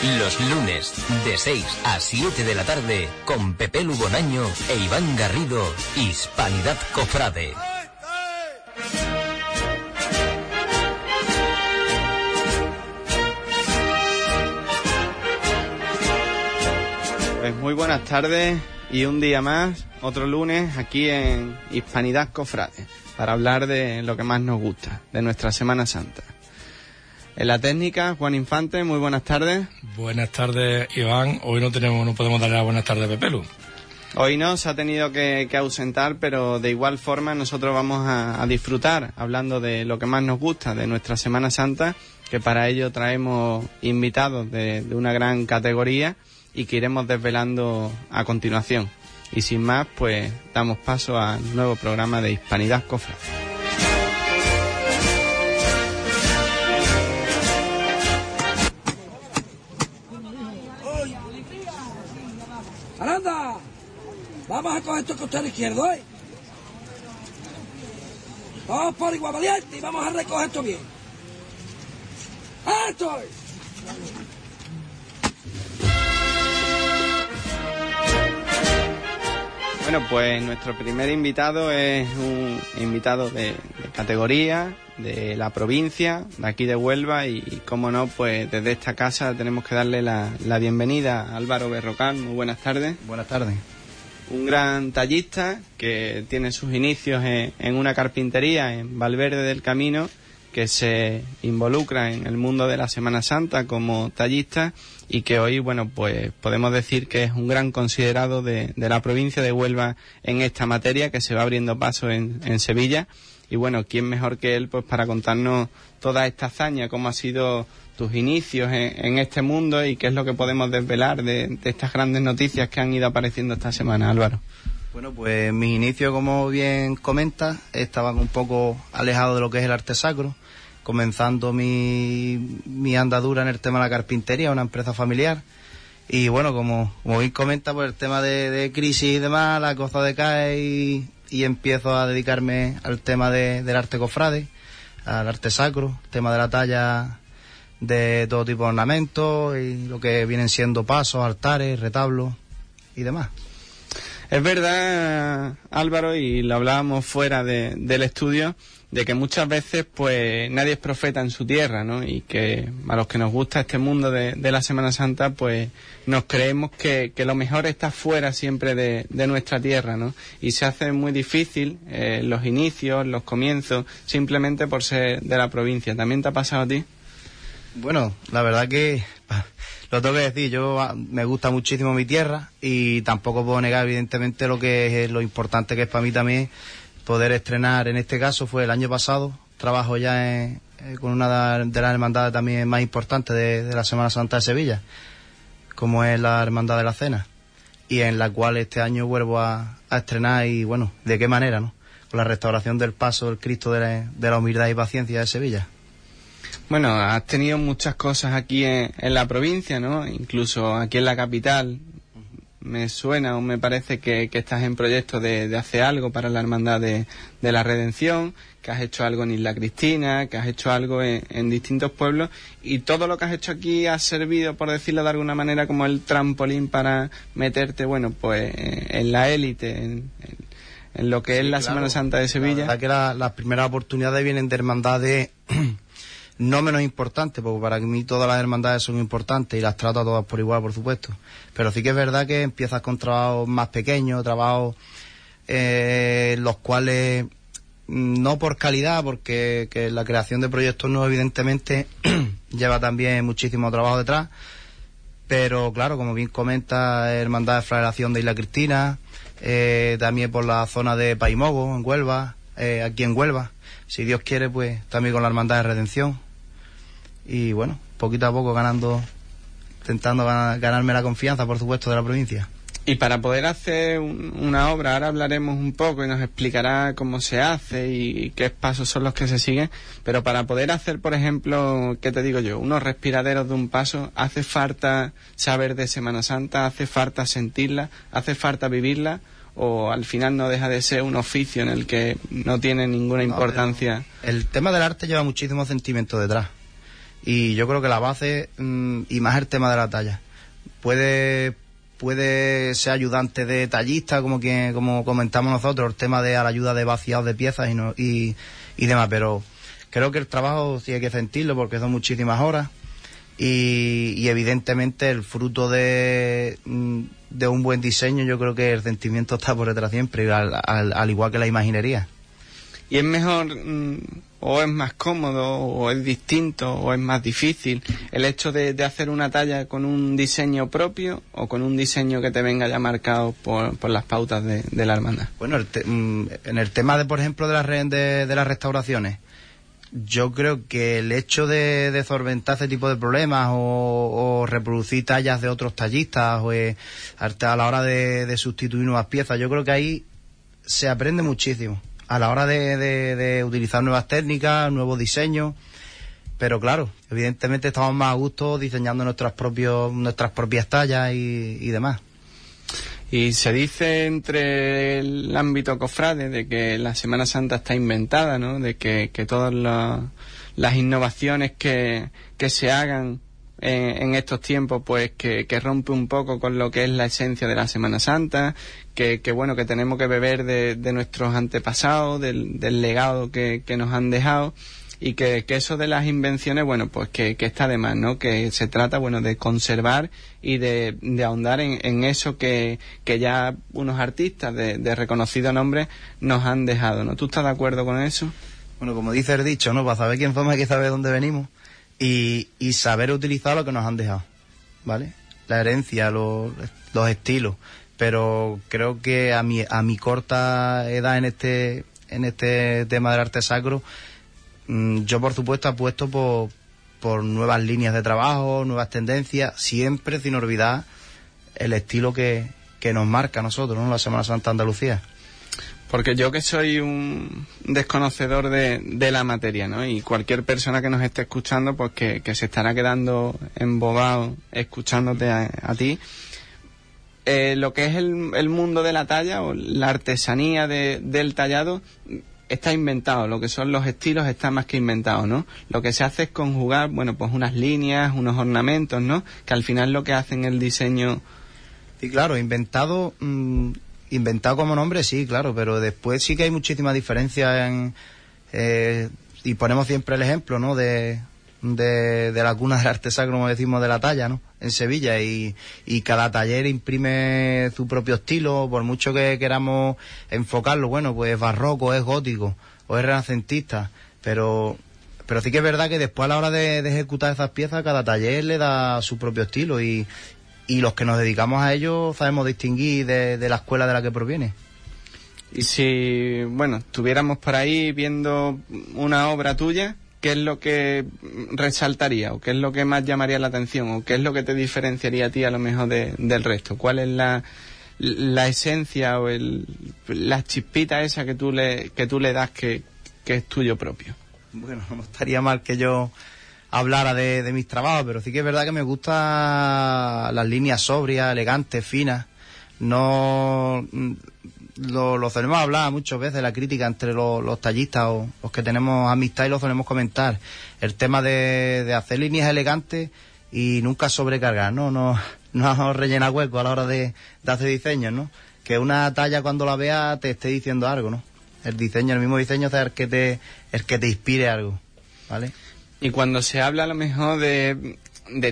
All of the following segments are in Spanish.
Los lunes, de 6 a 7 de la tarde, con Pepe Lugonaño e Iván Garrido, Hispanidad Cofrade. Pues muy buenas tardes y un día más, otro lunes aquí en Hispanidad Cofrade, para hablar de lo que más nos gusta, de nuestra Semana Santa. En la técnica, Juan Infante, muy buenas tardes. Buenas tardes, Iván. Hoy no tenemos, no podemos darle las buenas tardes a Pepelu. Hoy no, se ha tenido que, que ausentar, pero de igual forma nosotros vamos a, a disfrutar hablando de lo que más nos gusta de nuestra Semana Santa, que para ello traemos invitados de, de una gran categoría y que iremos desvelando a continuación. Y sin más, pues damos paso al nuevo programa de Hispanidad Cofra. Vamos a coger tu costado izquierdo, ¿eh? Vamos por igual valiente y vamos a recoger esto bien. ¡Esto! Bueno, pues nuestro primer invitado es un invitado de, de categoría, de la provincia, de aquí de Huelva y, como no, pues desde esta casa tenemos que darle la, la bienvenida a Álvaro Berrocal. Muy buenas tardes. Buenas tardes. Un gran tallista que tiene sus inicios en, en una carpintería en Valverde del Camino, que se involucra en el mundo de la Semana Santa como tallista y que hoy, bueno, pues podemos decir que es un gran considerado de, de la provincia de Huelva en esta materia que se va abriendo paso en, en Sevilla. Y bueno, ¿quién mejor que él pues para contarnos toda esta hazaña, cómo ha sido tus inicios en, en este mundo y qué es lo que podemos desvelar de, estas grandes noticias que han ido apareciendo esta semana, Álvaro? Bueno, pues mis inicios, como bien comentas, estaban un poco alejados de lo que es el arte sacro, comenzando mi, mi andadura en el tema de la carpintería, una empresa familiar. Y bueno, como, como bien comenta, pues el tema de, de crisis y demás, la cosa decae y, y empiezo a dedicarme al tema de, del arte cofrade, al arte sacro, tema de la talla de todo tipo de ornamentos y lo que vienen siendo pasos, altares, retablos y demás. Es verdad, Álvaro, y lo hablábamos fuera de, del estudio, de que muchas veces pues nadie es profeta en su tierra, ¿no? Y que a los que nos gusta este mundo de, de la Semana Santa, pues nos creemos que, que lo mejor está fuera siempre de, de, nuestra tierra, ¿no? Y se hace muy difícil eh, los inicios, los comienzos, simplemente por ser de la provincia. ¿También te ha pasado a ti? Bueno, la verdad que lo tengo que decir, yo ah, me gusta muchísimo mi tierra y tampoco puedo negar evidentemente lo que es lo importante que es para mí también poder estrenar, en este caso fue el año pasado, trabajo ya eh, con una de las hermandades también más importantes de, la Semana Santa de Sevilla, como es la Hermandad de la Cena, y en la cual este año vuelvo a, a estrenar y bueno, de qué manera, ¿no? Con la restauración del paso del Cristo de la, de la humildad y paciencia de Sevilla. Bueno, has tenido muchas cosas aquí en, la provincia, ¿no? Incluso aquí en la capital. Me suena o me parece que, que estás en proyecto de, de, hacer algo para la Hermandad de, de, la Redención, que has hecho algo en Isla Cristina, que has hecho algo en, en, distintos pueblos y todo lo que has hecho aquí ha servido, por decirlo de alguna manera, como el trampolín para meterte, bueno, pues en la élite, en, en, lo que sí, es la claro. Semana Santa de Sevilla. La verdad que la, las primeras oportunidades vienen de hermandades no menos importante, porque para mí todas las hermandades son importantes y las trato a todas por igual, por supuesto. Pero sí que es verdad que empiezas con trabajos más pequeños, trabajos eh, los cuales no por calidad, porque que la creación de proyectos nuevos evidentemente lleva también muchísimo trabajo detrás. Pero claro, como bien comenta, Hermandad de Flagelación de Isla Cristina, eh, también por la zona de Paimogo, en Huelva, eh, aquí en Huelva. Si Dios quiere, pues también con la Hermandad de Redención y bueno, poquito a poco ganando, intentando ganar, ganarme la confianza, por supuesto, de la provincia. Y para poder hacer un, una obra, ahora hablaremos un poco y nos explicará cómo se hace y qué pasos son los que se siguen, pero para poder hacer, por ejemplo, ¿qué te digo yo? Unos respiraderos de un paso, hace falta saber de Semana Santa, hace falta sentirla, hace falta vivirla, o al final no deja de ser un oficio en el que no tiene ninguna importancia. No, el tema del arte lleva muchísimo sentimiento detrás Y yo creo que la base, mm, y más el tema de la talla, puede puede ser ayudante de tallista, como que, como comentamos nosotros, el tema de la ayuda de vaciados de piezas y, no, y, y demás, pero creo que el trabajo sí hay que sentirlo porque son muchísimas horas y, y evidentemente el fruto de, mm, de un buen diseño yo creo que el sentimiento está por detrás siempre, al, al igual que la imaginería. ¿Y es mejor mm, o es más cómodo o es distinto o es más difícil el hecho de, de hacer una talla con un diseño propio o con un diseño que te venga ya marcado por, por las pautas de, la hermandad? Bueno, el te- mm, en el tema de, por ejemplo, de las, de, de las restauraciones, yo creo que el hecho de, de solventar este tipo de problemas o, o reproducir tallas de otros tallistas o eh, a la hora de, de sustituir nuevas piezas, yo creo que ahí se aprende muchísimo a la hora de, de- utilizar nuevas técnicas, nuevos diseños. Pero claro, evidentemente estamos más a gusto diseñando nuestras, propios, nuestras propias tallas y, y demás. Y se dice entre el ámbito cofrade de que la Semana Santa está inventada, ¿no? De que, que todas la- las innovaciones que, que se hagan en, estos tiempos, pues que, que rompe un poco con lo que es la esencia de la Semana Santa, que, que bueno, que tenemos que beber de, de nuestros antepasados, del, del legado que, que nos han dejado y que, que eso de las invenciones, bueno, pues que, que está de más, ¿no? Que se trata, bueno, de conservar y de, de ahondar en, en eso que, que ya unos artistas de, de reconocido nombre nos han dejado, ¿no? ¿Tú estás de acuerdo con eso? Bueno, como dice el dicho, ¿no? Para saber quién somos hay que saber dónde venimos y, y saber utilizar lo que nos han dejado, ¿vale? La herencia, los, los estilos. Pero creo que a mi, a mi corta edad en este, en este tema del arte sacro, mm, yo por supuesto apuesto por, por nuevas líneas de trabajo, nuevas tendencias, siempre sin olvidar el estilo que, que nos marca a nosotros, ¿no? La Semana Santa Andalucía. Porque yo que soy un desconocedor de, de la materia, ¿no? Y cualquier persona que nos esté escuchando, pues que, que se estará quedando embobado escuchándote a, a ti. Eh, lo que es el, el mundo de la talla o la artesanía de- del tallado está inventado, lo que son los estilos está más que inventado, ¿no? Lo que se hace es conjugar, bueno, pues unas líneas, unos ornamentos, ¿no? Que al final lo que hacen el diseño Sí, claro, inventado, mm, inventado como nombre, sí, claro, pero después sí que hay muchísima diferencia en, eh, y ponemos siempre el ejemplo, ¿no? De, de, de la cuna del arte sacro, como decimos, de la talla, ¿no? En Sevilla y, y cada taller imprime su propio estilo, por mucho que queramos enfocarlo, bueno, pues es barroco, es gótico o es renacentista, pero pero sí que es verdad que después a la hora de, de ejecutar esas piezas, cada taller le da su propio estilo y, y los que nos dedicamos a ello sabemos distinguir de, de la escuela de la que proviene. Y si, bueno, estuviéramos por ahí viendo una obra tuya, ¿qué es lo que resaltaría? ¿O qué es lo que más llamaría la atención? ¿O qué es lo que te diferenciaría a ti a lo mejor de- del resto? ¿Cuál es la, la esencia o el, la chispita esa que tú le, que tú le das que, que es tuyo propio? Bueno, no estaría mal que yo hablara de, de mis trabajos, pero sí que es verdad que me gusta las líneas sobrias, elegantes, finas. No mm, lo, lo solemos hablar muchas veces, la crítica entre los, los tallistas o los que tenemos amistad y lo solemos comentar. El tema de, de hacer líneas elegantes y nunca sobrecargar, ¿no? No, no rellenar huecos a la hora de, de hacer diseños, ¿no? Que una talla cuando la veas te esté diciendo algo, ¿no? El diseño, el mismo diseño es el que te, el que te inspire algo, ¿vale? Y cuando se habla a lo mejor de,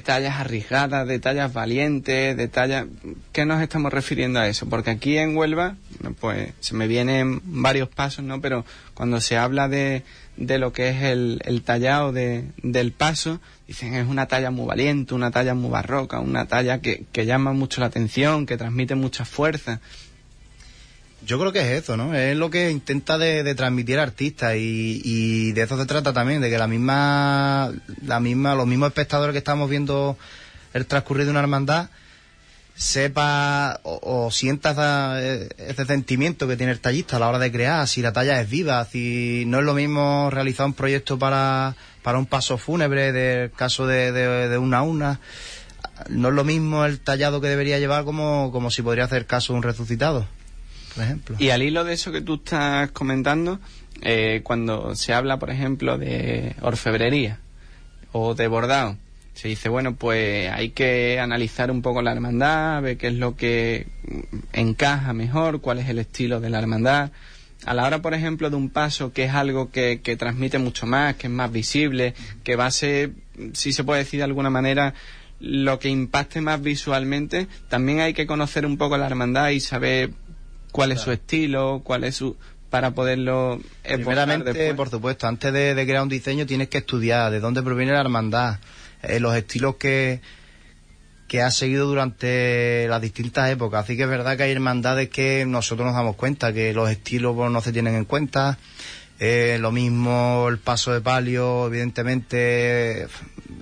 tallas arriesgadas, de tallas valientes, de tallas... ¿Qué nos estamos refiriendo a eso? Porque aquí en Huelva, pues se me vienen varios pasos, ¿no? Pero cuando se habla de, de lo que es el, el tallado de, del paso, dicen es una talla muy valiente, una talla muy barroca, una talla que, que llama mucho la atención, que transmite mucha fuerza. Yo creo que es eso, ¿no? Es lo que intenta de, de transmitir artista y, y de eso se trata también, de que la misma, la misma, los mismos espectadores que estamos viendo el transcurrir de una hermandad sepa o, o sienta esa- ese sentimiento que tiene el tallista a la hora de crear, si la talla es viva, si no es lo mismo realizar un proyecto para, para un paso fúnebre, del caso de, de, una a una, no es lo mismo el tallado que debería llevar como, como si podría hacer caso un resucitado, Y al hilo de eso que tú estás comentando, eh, cuando se habla, por ejemplo, de orfebrería o de bordado. Se dice, bueno, pues hay que analizar un poco la hermandad, ver qué es lo que encaja mejor, cuál es el estilo de la hermandad. A la hora, por ejemplo, de un paso que es algo que, que transmite mucho más, que es más visible, que va a ser, si se puede decir de alguna manera, lo que impacte más visualmente, también hay que conocer un poco la hermandad y saber cuál es su estilo, cuál es su para poderlo Primeramente, por supuesto, antes de, crear un diseño tienes que estudiar de dónde proviene la hermandad, eh, los estilos que, que ha seguido durante las distintas épocas. Así que es verdad que hay hermandades que nosotros nos damos cuenta que los estilos pues, no se tienen en cuenta. Eh, lo mismo el paso de palio, evidentemente,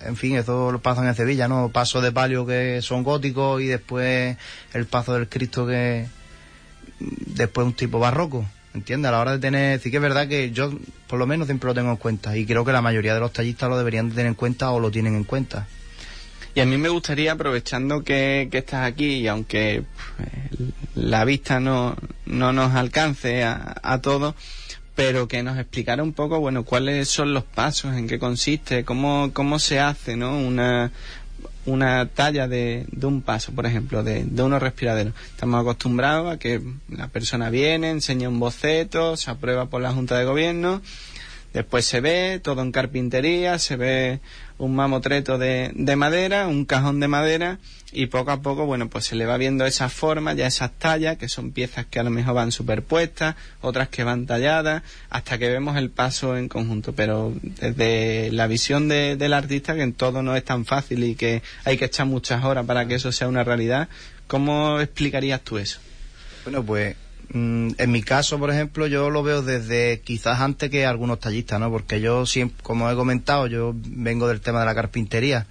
en fin, eso lo pasan en Sevilla, ¿no? Pasos de palio que son góticos y después el paso del Cristo que después un tipo barroco. ¿Entiendes? A la hora de tener, sí que es verdad que yo por lo menos siempre lo tengo en cuenta y creo que la mayoría de los tallistas lo deberían de tener en cuenta o lo tienen en cuenta. Y a mí me gustaría, aprovechando que, estás aquí y aunque pues, la vista no, no nos alcance a, a todos, pero que nos explicara un poco, bueno, cuáles son los pasos, en qué consiste, cómo, cómo se hace, ¿no? Una, una talla de, de un paso, por ejemplo, de, de unos respiraderos. Estamos acostumbrados a que la persona viene, enseña un boceto, se aprueba por la Junta de Gobierno, después se ve todo en carpintería, se ve un mamotreto de, de madera, un cajón de madera y poco a poco, bueno, pues se le va viendo esa forma, ya esas tallas, que son piezas que a lo mejor van superpuestas, otras que van talladas, hasta que vemos el paso en conjunto. Pero desde la visión de, del artista, que en todo no es tan fácil y que hay que echar muchas horas para que eso sea una realidad, ¿cómo explicarías tú eso? Bueno, pues en mi caso, por ejemplo, yo lo veo desde quizás antes que algunos tallistas, ¿no? Porque yo siempre, como he comentado, yo vengo del tema de la carpintería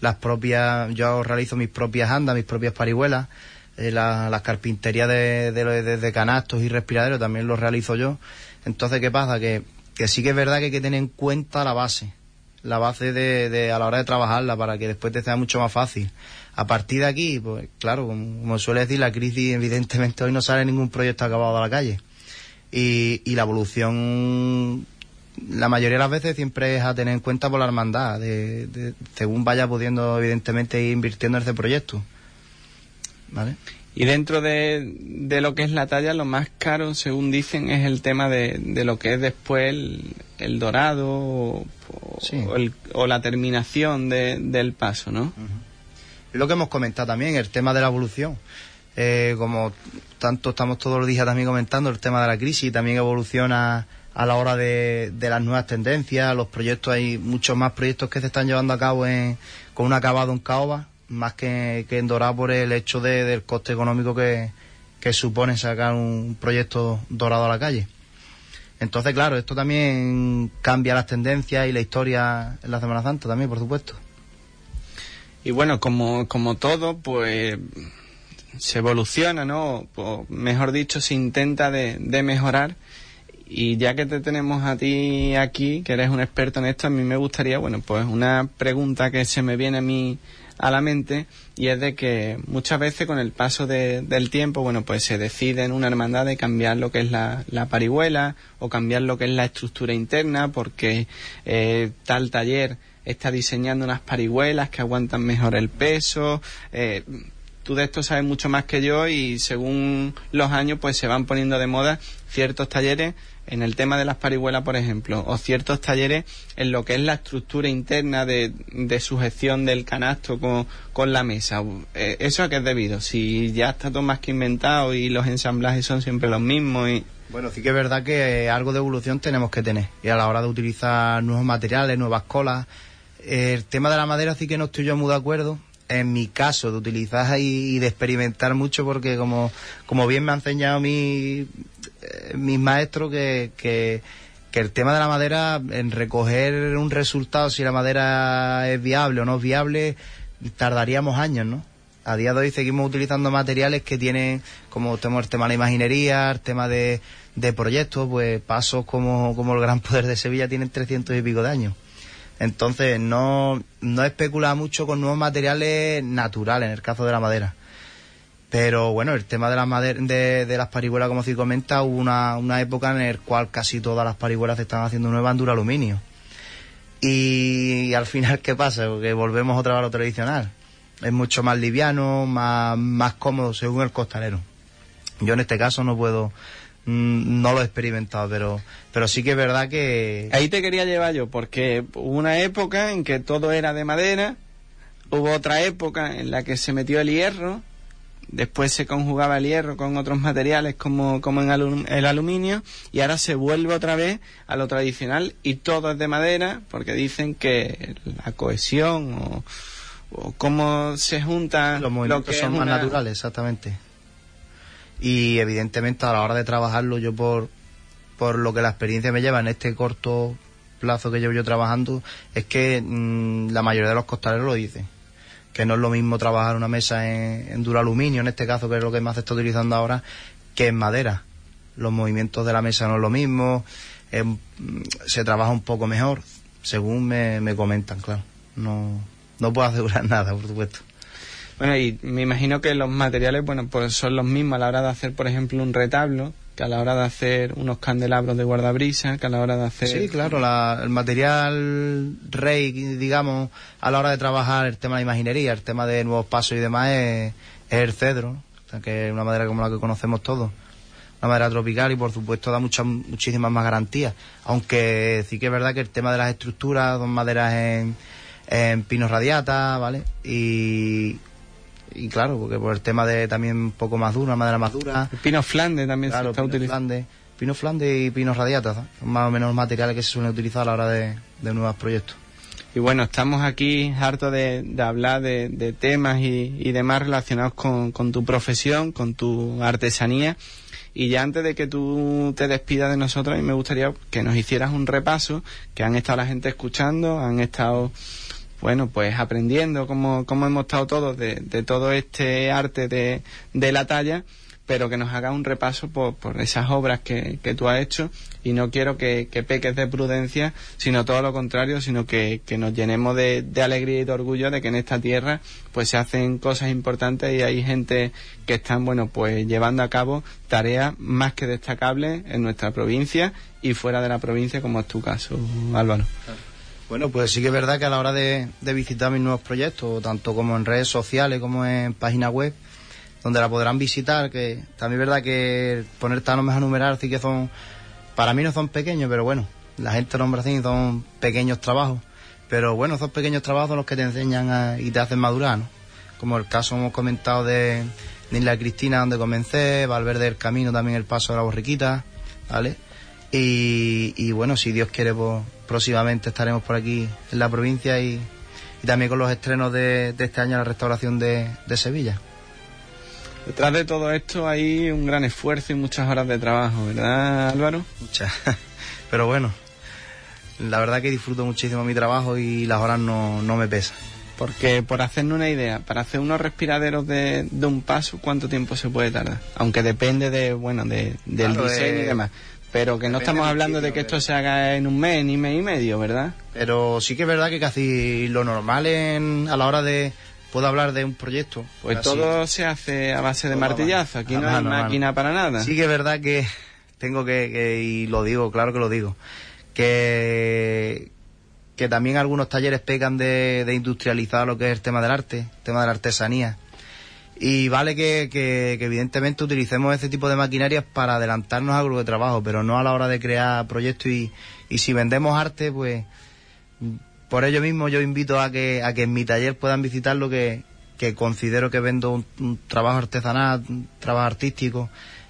las propias, yo realizo mis propias andas, mis propias parihuelas, eh, las carpinterías de, de, canastos y respiraderos también los realizo yo. Entonces, ¿qué pasa? Que, que sí que es verdad que hay que tener en cuenta la base, la base de, de, a la hora de trabajarla para que después te sea mucho más fácil. A partir de aquí, pues claro, como, como suele decir, la crisis evidentemente hoy no sale ningún proyecto acabado a la calle. Y, y la evolución la mayoría de las veces siempre es a tener en cuenta por la hermandad, de, según vaya pudiendo, evidentemente, ir invirtiendo en ese proyecto. ¿Vale? Y dentro de, de, lo que es la talla, lo más caro, según dicen, es el tema de, de lo que es después el, dorado o, o, la terminación del paso, ¿no? Lo que hemos comentado también, el tema de la evolución. Eh, como tanto estamos todos los días también comentando, el tema de la crisis también evoluciona a la hora de, las nuevas tendencias, los proyectos, hay muchos más proyectos que se están llevando a cabo con un acabado en caoba, más que, en dorado por el hecho del coste económico que, supone sacar un proyecto dorado a la calle. Entonces, claro, esto también cambia las tendencias y la historia en la Semana Santa también, por supuesto. Y bueno, como, como todo, pues se evoluciona, ¿no? mejor dicho, se intenta de, de mejorar y ya que te tenemos a ti aquí, que eres un experto en esto, a mí me gustaría, bueno, pues una pregunta que se me viene a mí a la mente y es de que muchas veces con el paso del tiempo, bueno, pues se decide en una hermandad de cambiar lo que es la, la parihuela o cambiar lo que es la estructura interna porque eh, tal taller está diseñando unas parihuelas que aguantan mejor el peso. Eh, tú de esto sabes mucho más que yo y según los años pues se van poniendo de moda ciertos talleres en el tema de las parihuelas, por ejemplo, o ciertos talleres en lo que es la estructura interna de, sujeción del canasto con, la mesa. Eh, ¿Eso a qué es debido? Si ya está todo más que inventado y los ensamblajes son siempre los mismos y... Bueno, sí que es verdad que algo de evolución tenemos que tener. Y a la hora de utilizar nuevos materiales, nuevas colas, el tema de la madera sí que no estoy yo muy de acuerdo. En mi caso, de utilizar y, de experimentar mucho, porque como, como bien me han enseñado mi, eh, mis maestros que, que, el tema de la madera, en recoger un resultado, si la madera es viable o no es viable, tardaríamos años, ¿no? A día de hoy seguimos utilizando materiales que tienen, como tenemos el tema de la imaginería, el tema de, de proyectos, pues pasos como, como el Gran Poder de Sevilla tienen 300 y pico de años. Entonces, no, no especula mucho con nuevos materiales naturales, en el caso de la madera. Pero bueno, el tema de las, de, las parihuelas, como se comenta, hubo una, una época en la cual casi todas las parihuelas se estaban haciendo nuevas en duraluminio. Y, al final, ¿qué pasa? Porque volvemos otra vez a lo tradicional. Es mucho más liviano, más, más cómodo según el costalero. Yo en este caso no puedo, no lo he experimentado, pero, pero sí que es verdad que... Ahí te quería llevar yo, porque hubo una época en que todo era de madera, hubo otra época en la que se metió el hierro, después se conjugaba el hierro con otros materiales como, como en el aluminio y ahora se vuelve otra vez a lo tradicional y todo es de madera porque dicen que la cohesión o, cómo se juntan los movimientos son más naturales exactamente y evidentemente a la hora de trabajarlo yo por por lo que la experiencia me lleva en este corto plazo que llevo yo trabajando es que mm, la mayoría de los costaleros lo dicen que no es lo mismo trabajar una mesa en, duro aluminio, en este caso, que es lo que más se está utilizando ahora, que en madera. Los movimientos de la mesa no es lo mismo, se trabaja un poco mejor, según me, me comentan, claro. No, no puedo asegurar nada, por supuesto. Bueno, y me imagino que los materiales, bueno, pues son los mismos a la hora de hacer, por ejemplo, un retablo, que a la hora de hacer unos candelabros de guardabrisa, que a la hora de hacer... Sí, claro, el material rey, digamos, a la hora de trabajar el tema de imaginería, el tema de nuevos pasos y demás es, el cedro, que es una madera como la que conocemos todos. Una madera tropical y por supuesto da muchas, muchísimas más garantías. Aunque sí que es verdad que el tema de las estructuras, dos maderas en, en pinos radiata, ¿vale? Y, y claro, porque por el tema de también un poco más dura, madera más dura. El pino flande también se está utilizando. pino flande y pinos radiatas, son más o menos materiales que se suelen utilizar a la hora de, nuevos proyectos. Y bueno, estamos aquí hartos de, hablar de, temas y, demás relacionados con, con tu profesión, con tu artesanía. Y ya antes de que tú te despidas de nosotros, me gustaría que nos hicieras un repaso, que han estado la gente escuchando, han estado bueno, pues aprendiendo cómo, cómo hemos estado todos de, todo este arte de, la talla, pero que nos haga un repaso por, por esas obras que, tú has hecho y no quiero que, que, peques de prudencia, sino todo lo contrario, sino que, nos llenemos de, de, alegría y de orgullo de que en esta tierra pues se hacen cosas importantes y hay gente que están, bueno, pues llevando a cabo tareas más que destacables en nuestra provincia y fuera de la provincia, como es tu caso, Álvaro. Bueno, pues sí que es verdad que a la hora de, visitar mis nuevos proyectos, tanto como en redes sociales como en página web, donde la podrán visitar, que también es verdad que poner tanomes a numerar sí que son, para mí no son pequeños, pero bueno, la gente nombra así son pequeños trabajos. Pero bueno, esos pequeños trabajos son los que te enseñan y te hacen madurar, ¿no? Como el caso hemos comentado de, de Isla Cristina, donde comencé, Valverde del Camino, también el paso de la borriquita, ¿vale? Y, bueno, si Dios quiere, pues próximamente estaremos por aquí en la provincia y, también con los estrenos de, este año la restauración de, Sevilla. Detrás de todo esto hay un gran esfuerzo y muchas horas de trabajo, ¿verdad Álvaro? Muchas, pero bueno, la verdad que disfruto muchísimo mi trabajo y las horas no, me pesan. Porque por hacernos una idea, para hacer unos respiraderos de, un paso, ¿cuánto tiempo se puede tardar? Aunque depende de, bueno, de, del diseño y demás. Pero que no estamos hablando de que esto se haga en un mes ni mes y medio, ¿verdad? Pero sí que es verdad que casi lo normal en, a la hora de puedo hablar de un proyecto. Pues todo se hace a base de martillazo, aquí no hay máquina para nada. Sí que es verdad que tengo que, y lo digo, claro que lo digo, que, que también algunos talleres pecan de, de industrializar lo que es el tema del arte, el tema de la artesanía. Y vale que, que, evidentemente utilicemos este tipo de maquinarias para adelantarnos a grupo de trabajo, pero no a la hora de crear proyectos y, y si vendemos arte, pues por ello mismo yo invito a que, a que en mi taller puedan visitar lo que, que considero que vendo un, trabajo artesanal, un trabajo artístico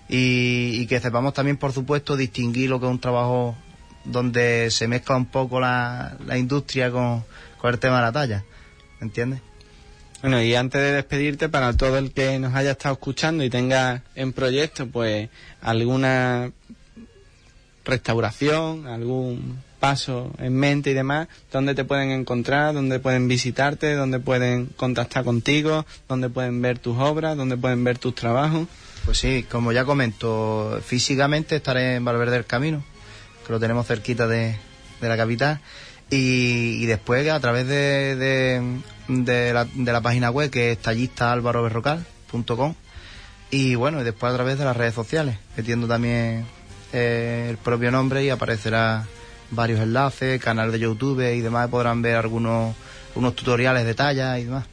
y, y, que sepamos también, por supuesto, distinguir lo que es un trabajo donde se mezcla un poco la, la industria con, con el tema de la talla, ¿me entiendes? Bueno, y antes de despedirte, para todo el que nos haya estado escuchando y tenga en proyecto, pues, alguna restauración, algún paso en mente y demás, ¿dónde te pueden encontrar? ¿Dónde pueden visitarte? ¿Dónde pueden contactar contigo? ¿Dónde pueden ver tus obras? ¿Dónde pueden ver tus trabajos? Pues sí, como ya comento, físicamente estaré en Valverde del Camino, que lo tenemos cerquita de, de la capital y, después a través de, de, la, de, la, página web que es tallistaálvaroberrocal.com y bueno, y después a través de las redes sociales, metiendo también eh, el propio nombre y aparecerá varios enlaces, canal de YouTube y demás, podrán ver algunos unos tutoriales de talla y demás.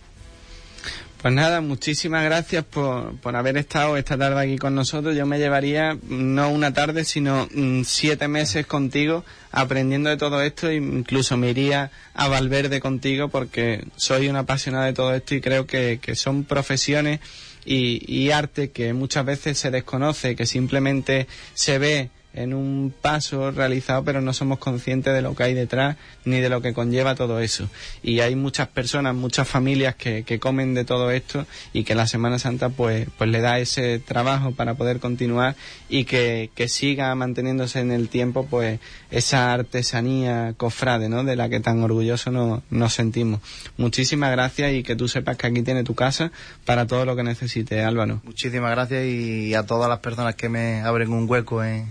Pues nada, muchísimas gracias por, por haber estado esta tarde aquí con nosotros. Yo me llevaría no una tarde, sino mm, siete meses contigo aprendiendo de todo esto e incluso me iría a Valverde contigo porque soy una apasionada de todo esto y creo que, que son profesiones y, y arte que muchas veces se desconoce, que simplemente se ve en un paso realizado, pero no somos conscientes de lo que hay detrás ni de lo que conlleva todo eso. Y hay muchas personas, muchas familias que, que comen de todo esto y que la Semana Santa pues, pues le da ese trabajo para poder continuar y que, que siga manteniéndose en el tiempo pues esa artesanía cofrade, ¿no? De la que tan orgulloso nos, nos sentimos. Muchísimas gracias y que tú sepas que aquí tiene tu casa para todo lo que necesites, Álvaro. Muchísimas gracias y a todas las personas que me abren un hueco en,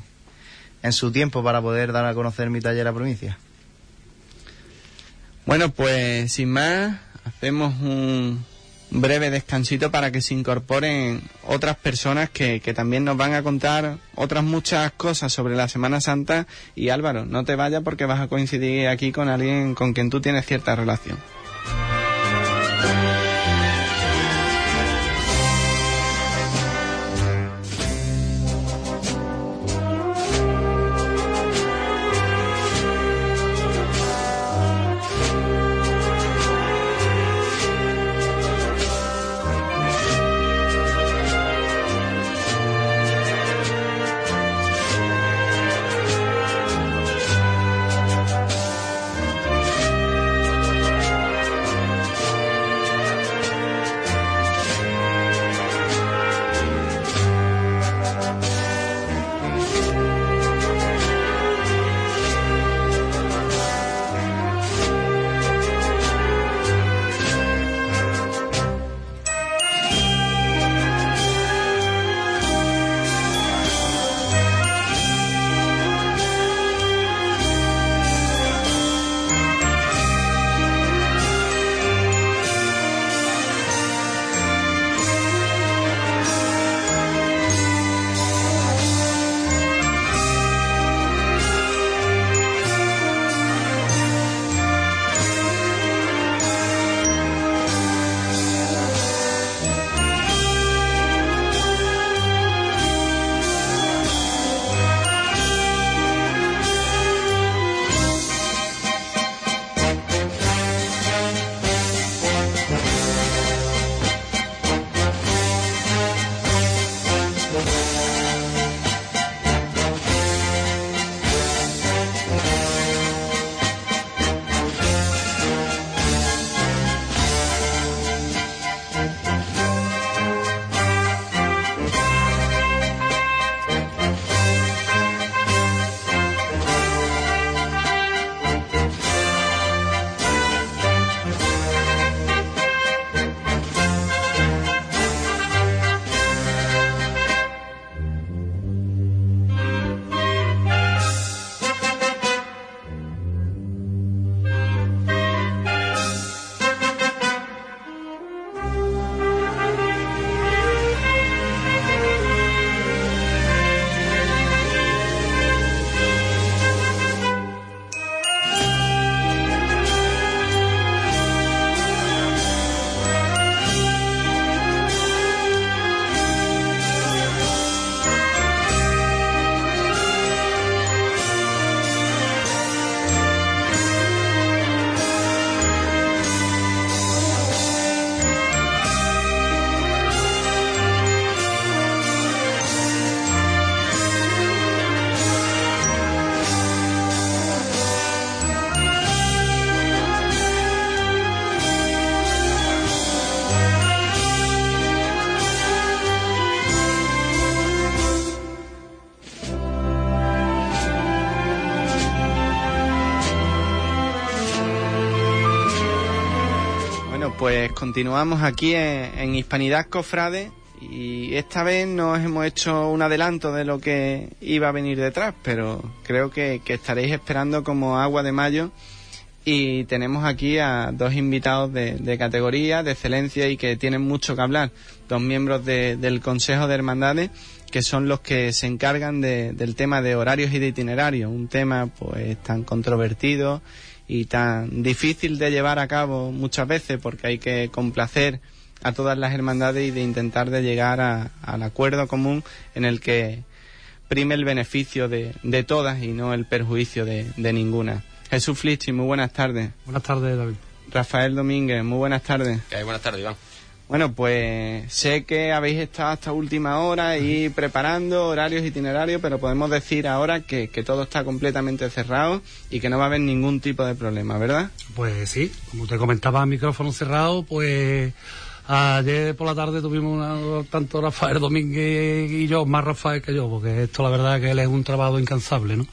en su tiempo para poder dar a conocer mi taller a provincia. Bueno, pues sin más, hacemos un breve descansito para que se incorporen otras personas que, que, también nos van a contar otras muchas cosas sobre la Semana Santa. Y Álvaro, no te vayas porque vas a coincidir aquí con alguien con quien tú tienes cierta relación. Pues continuamos aquí en, en, Hispanidad Cofrade y esta vez nos hemos hecho un adelanto de lo que iba a venir detrás, pero creo que, que estaréis esperando como agua de mayo y tenemos aquí a dos invitados de, categoría, de excelencia y que tienen mucho que hablar. Dos miembros de, del Consejo de Hermandades que son los que se encargan de, del tema de horarios y de itinerarios, un tema pues tan controvertido y tan difícil de llevar a cabo muchas veces porque hay que complacer a todas las hermandades y de intentar de llegar a, al acuerdo común en el que prime el beneficio de, de todas y no el perjuicio de, de ninguna. Jesús Flichi, muy buenas tardes. Buenas tardes, David. Rafael Domínguez, muy buenas tardes. Buenas tardes, Iván. Bueno, pues sé que habéis estado hasta última hora y preparando horarios itinerarios, pero podemos decir ahora que, que, todo está completamente cerrado y que no va a haber ningún tipo de problema, ¿verdad? Pues sí, como te comentaba, micrófono cerrado, pues ayer por la tarde tuvimos una, tanto Rafael Domínguez y yo, más Rafael que yo, porque esto la verdad que él es un trabajo incansable, ¿no?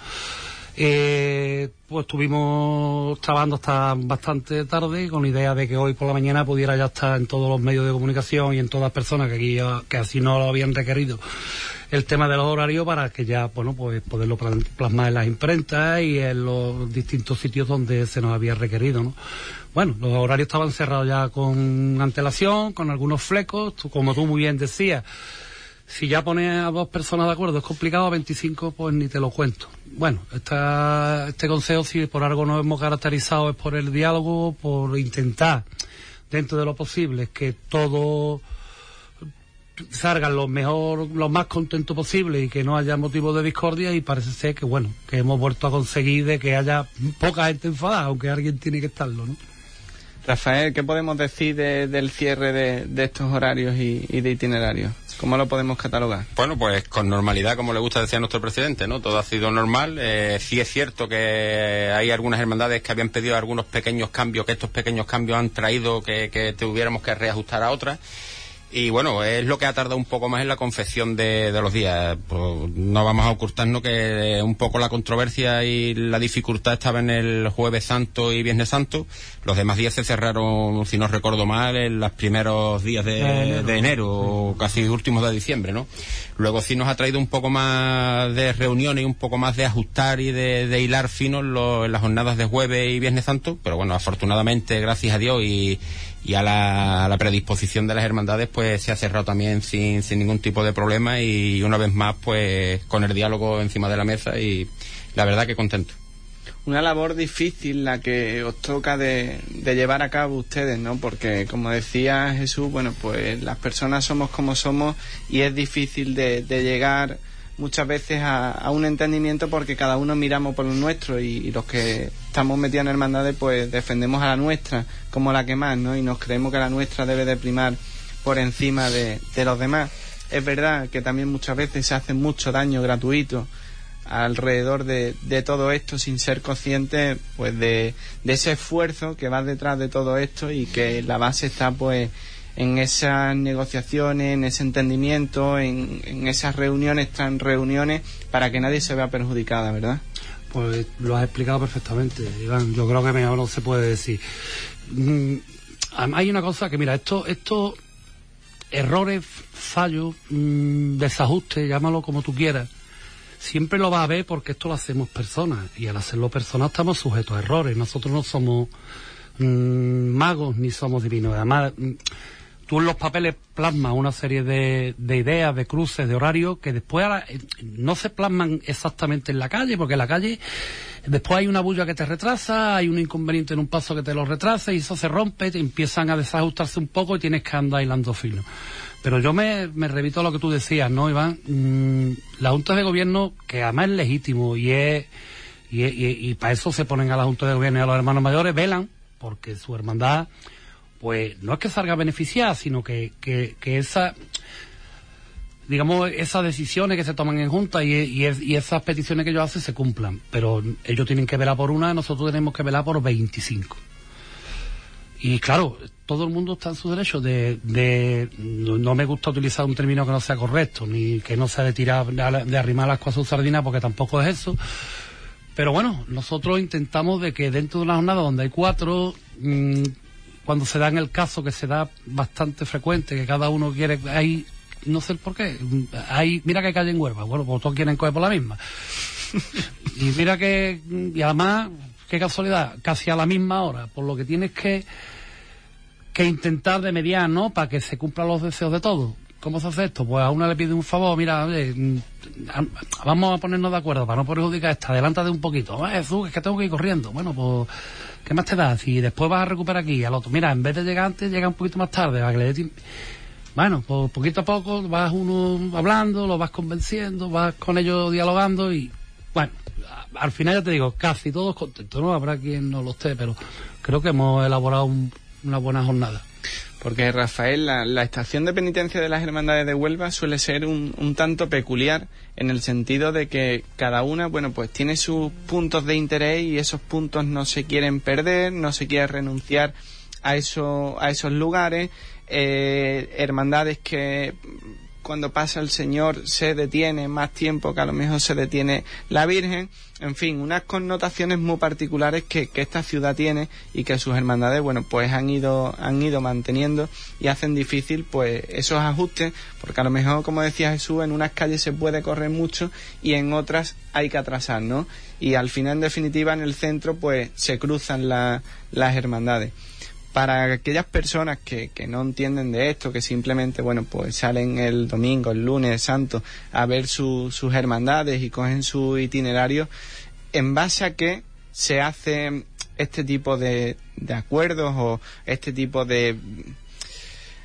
Eh, pues estuvimos trabajando hasta bastante tarde con la idea de que hoy por la mañana pudiera ya estar en todos los medios de comunicación y en todas las personas que aquí que así no lo habían requerido el tema de los horarios para que ya bueno pues poderlo plasmar en las imprentas y en los distintos sitios donde se nos había requerido ¿no? bueno los horarios estaban cerrados ya con antelación con algunos flecos como tú muy bien decías si ya pones a dos personas de acuerdo es complicado, a 25 pues ni te lo cuento. Bueno, esta, este consejo si por algo nos hemos caracterizado es por el diálogo, por intentar dentro de lo posible que todo salga lo mejor, lo más contento posible y que no haya motivo de discordia y parece ser que bueno, que hemos vuelto a conseguir de que haya poca gente enfadada, aunque alguien tiene que estarlo, ¿no? Rafael, ¿qué podemos decir de, del cierre de, estos horarios y, y, de itinerarios? ¿Cómo lo podemos catalogar? Bueno, pues con normalidad, como le gusta decir a nuestro presidente, ¿no? Todo ha sido normal. Eh, sí es cierto que hay algunas hermandades que habían pedido algunos pequeños cambios, que estos pequeños cambios han traído que, que tuviéramos que reajustar a otras. Y bueno, es lo que ha tardado un poco más en la confección de, de los días. Pues no vamos a ocultarnos que un poco la controversia y la dificultad estaba en el Jueves Santo y Viernes Santo. Los demás días se cerraron, si no recuerdo mal, en los primeros días de, de enero, de enero o casi últimos de diciembre, ¿no? Luego sí nos ha traído un poco más de reuniones y un poco más de ajustar y de, de hilar finos lo, en las jornadas de Jueves y Viernes Santo. Pero bueno, afortunadamente, gracias a Dios y y a la, a la, predisposición de las hermandades pues se ha cerrado también sin, sin ningún tipo de problema y una vez más pues con el diálogo encima de la mesa y la verdad que contento. Una labor difícil la que os toca de, llevar a cabo ustedes, ¿no? Porque como decía Jesús, bueno, pues las personas somos como somos y es difícil de, de llegar muchas veces a, a, un entendimiento porque cada uno miramos por lo nuestro y, los que estamos metidos en hermandades pues defendemos a la nuestra como la que más, ¿no? Y nos creemos que la nuestra debe de primar por encima de los demás. Es verdad que también muchas veces se hace mucho daño gratuito alrededor de, de todo esto sin ser consciente pues de, de ese esfuerzo que va detrás de todo esto y que la base está pues en esas negociaciones, en ese entendimiento, en, en, esas reuniones tan reuniones para que nadie se vea perjudicada, ¿verdad? Pues lo has explicado perfectamente, Iván. Yo creo que mejor no se puede decir. Mm, hay una cosa que, mira, esto, esto errores, fallos, mmm, desajustes, llámalo como tú quieras, siempre lo va a ver porque esto lo hacemos personas y al hacerlo personas estamos sujetos a errores. Nosotros no somos mmm, magos ni somos divinos. Además, tú en los papeles plasmas una serie de, de, ideas, de cruces, de horarios que después no se plasman exactamente en la calle, porque en la calle después hay una bulla que te retrasa, hay un inconveniente en un paso que te lo retrasa y eso se rompe, te empiezan a desajustarse un poco y tienes que andar hilando fino. Pero yo me, me repito a lo que tú decías, ¿no, Iván? Mm, la Junta de Gobierno, que además es legítimo y es, y, para eso se ponen a la Junta de Gobierno y a los hermanos mayores, velan porque su hermandad pues no es que salga beneficiada, sino que, que, que esa digamos, esas decisiones que se toman en junta y, y, y, esas peticiones que ellos hacen se cumplan. Pero ellos tienen que velar por una, nosotros tenemos que velar por 25. Y claro, todo el mundo está en su derecho de, de no, no, me gusta utilizar un término que no sea correcto, ni que no sea de tirar, de arrimar las cosas a su sardina, porque tampoco es eso. Pero bueno, nosotros intentamos de que dentro de una jornada donde hay cuatro, mmm, cuando se da en el caso que se da bastante frecuente, que cada uno quiere, hay, no sé por qué, hay, mira que calle en Huelva, bueno, pues todos quieren coger por la misma. y mira que, y además, qué casualidad, casi a la misma hora, por lo que tienes que, que intentar de mediar, ¿no? Para que se cumplan los deseos de todos. ¿Cómo se hace esto? Pues a una le pide un favor, mira, mm, vamos a ponernos de acuerdo para no perjudicar esta, adelántate un poquito. Eh, Jesús, es que tengo que ir corriendo. Bueno, pues, ¿qué más te da? Si después vas a recuperar aquí al otro, mira, en vez de llegar antes, llega un poquito más tarde, para que le. Bueno, pues poquito a poco vas uno hablando, lo vas convenciendo, vas con ellos dialogando y, bueno, al final ya te digo, casi todos contentos, ¿no? Habrá quien no lo esté, pero creo que hemos elaborado un- una buena jornada. Porque Rafael, la, estación de penitencia de las hermandades de Huelva suele ser un, un tanto peculiar en el sentido de que cada una, bueno, pues tiene sus puntos de interés y esos puntos no se quieren perder, no se quiere renunciar a, eso, a esos lugares, eh, hermandades que cuando pasa el Señor se detiene más tiempo que a lo mejor se detiene la Virgen, en fin, unas connotaciones muy particulares que, esta ciudad tiene y que sus hermandades, bueno, pues han ido, han ido manteniendo y hacen difícil pues esos ajustes, porque a lo mejor, como decía Jesús, en unas calles se puede correr mucho y en otras hay que atrasar, ¿no? Y al final, en definitiva, en el centro, pues se cruzan la- las hermandades para aquellas personas que, que no entienden de esto, que simplemente, bueno, pues salen el domingo, el lunes santo a ver su- sus hermandades y cogen su itinerario, en base a qué se hace este tipo de, de acuerdos o este tipo de,